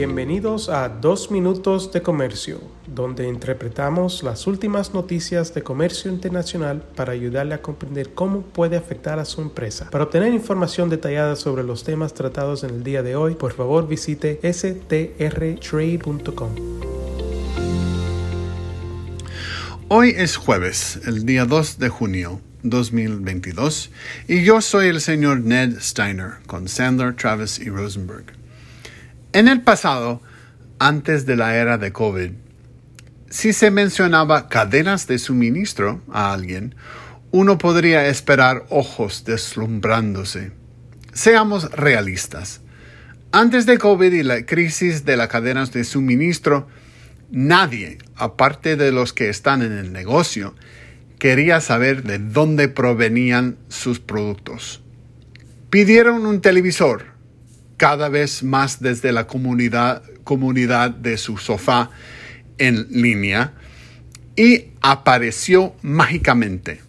Bienvenidos a Dos Minutos de Comercio, donde interpretamos las últimas noticias de comercio internacional para ayudarle a comprender cómo puede afectar a su empresa. Para obtener información detallada sobre los temas tratados en el día de hoy, por favor visite strtrade.com. Hoy es jueves, el día 2 de junio 2022, y yo soy el señor Ned Steiner con Sandler, Travis y Rosenberg. En el pasado, antes de la era de COVID, si se mencionaba cadenas de suministro a alguien, uno podría esperar ojos deslumbrándose. Seamos realistas. Antes de COVID y la crisis de las cadenas de suministro, nadie, aparte de los que están en el negocio, quería saber de dónde provenían sus productos. Pidieron un televisor, cada vez más desde la comunidad, comunidad de su sofá en línea y apareció mágicamente.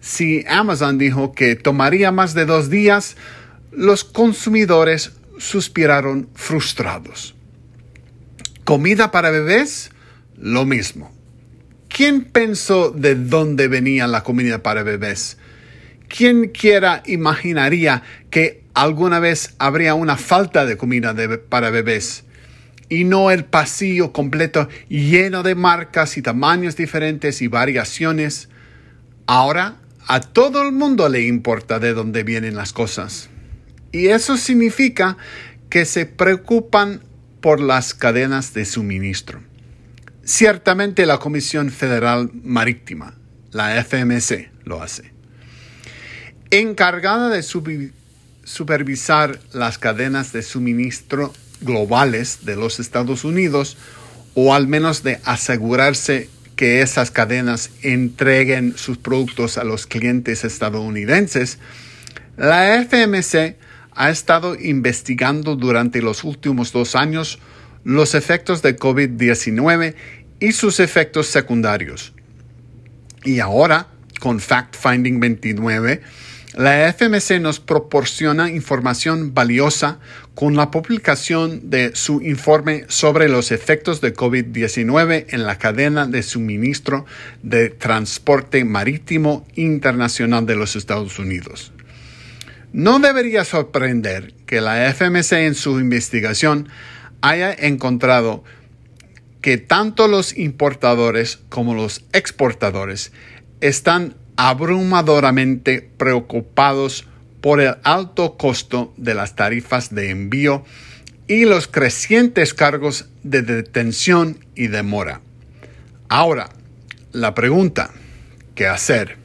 Si Amazon dijo que tomaría más de dos días, los consumidores suspiraron frustrados. ¿Comida para bebés? Lo mismo. ¿Quién pensó de dónde venía la comida para bebés? ¿Quién quiera imaginaría que alguna vez habría una falta de comida para bebés? Y no el pasillo completo lleno de marcas y tamaños diferentes y variaciones. Ahora a todo el mundo le importa de dónde vienen las cosas. Y eso significa que se preocupan por las cadenas de suministro. Ciertamente la Comisión Federal Marítima, la FMC, lo hace encargada de supervisar las cadenas de suministro globales de los Estados Unidos o al menos de asegurarse que esas cadenas entreguen sus productos a los clientes estadounidenses, la FMC ha estado investigando durante los últimos dos años los efectos de COVID-19 y sus efectos secundarios. Y ahora, con Fact Finding 29, la FMC nos proporciona información valiosa con la publicación de su informe sobre los efectos de COVID-19 en la cadena de suministro de transporte marítimo internacional de los Estados Unidos. No debería sorprender que la FMC en su investigación haya encontrado que tanto los importadores como los exportadores están abrumadoramente preocupados por el alto costo de las tarifas de envío y los crecientes cargos de detención y demora. Ahora, la pregunta, ¿qué hacer?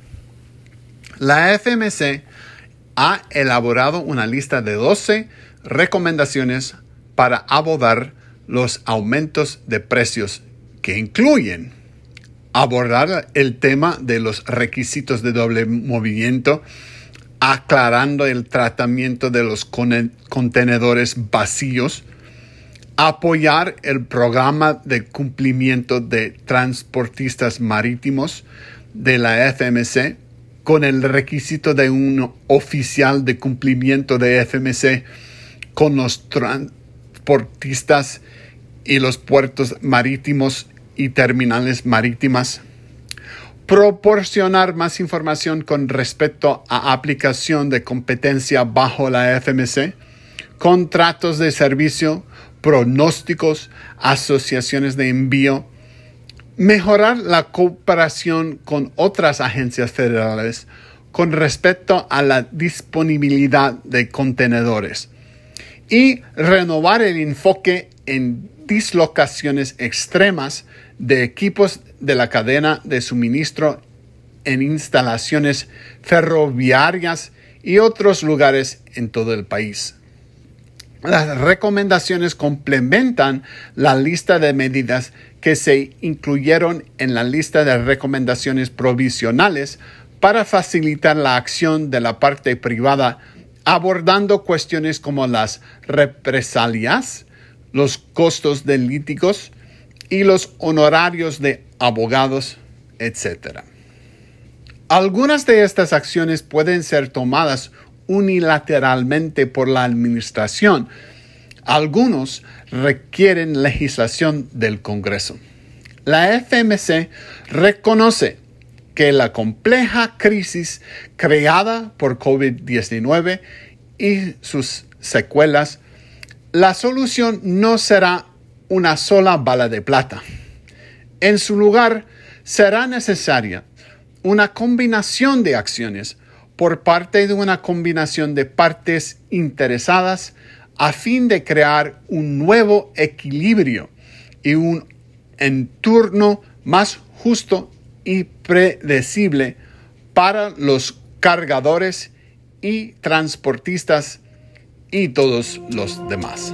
La FMC ha elaborado una lista de 12 recomendaciones para abordar los aumentos de precios que incluyen abordar el tema de los requisitos de doble movimiento, aclarando el tratamiento de los contenedores vacíos, apoyar el programa de cumplimiento de transportistas marítimos de la FMC con el requisito de un oficial de cumplimiento de FMC con los transportistas y los puertos marítimos y terminales marítimas, proporcionar más información con respecto a aplicación de competencia bajo la FMC, contratos de servicio, pronósticos, asociaciones de envío, mejorar la cooperación con otras agencias federales con respecto a la disponibilidad de contenedores y renovar el enfoque en dislocaciones extremas de equipos de la cadena de suministro en instalaciones ferroviarias y otros lugares en todo el país. Las recomendaciones complementan la lista de medidas que se incluyeron en la lista de recomendaciones provisionales para facilitar la acción de la parte privada abordando cuestiones como las represalias, los costos de y los honorarios de abogados, etc. Algunas de estas acciones pueden ser tomadas unilateralmente por la administración, Algunos requieren legislación del Congreso. La FMC reconoce que la compleja crisis creada por COVID-19 y sus secuelas, la solución no será una sola bala de plata. En su lugar, será necesaria una combinación de acciones por parte de una combinación de partes interesadas a fin de crear un nuevo equilibrio y un entorno más justo y predecible para los cargadores y transportistas y todos los demás.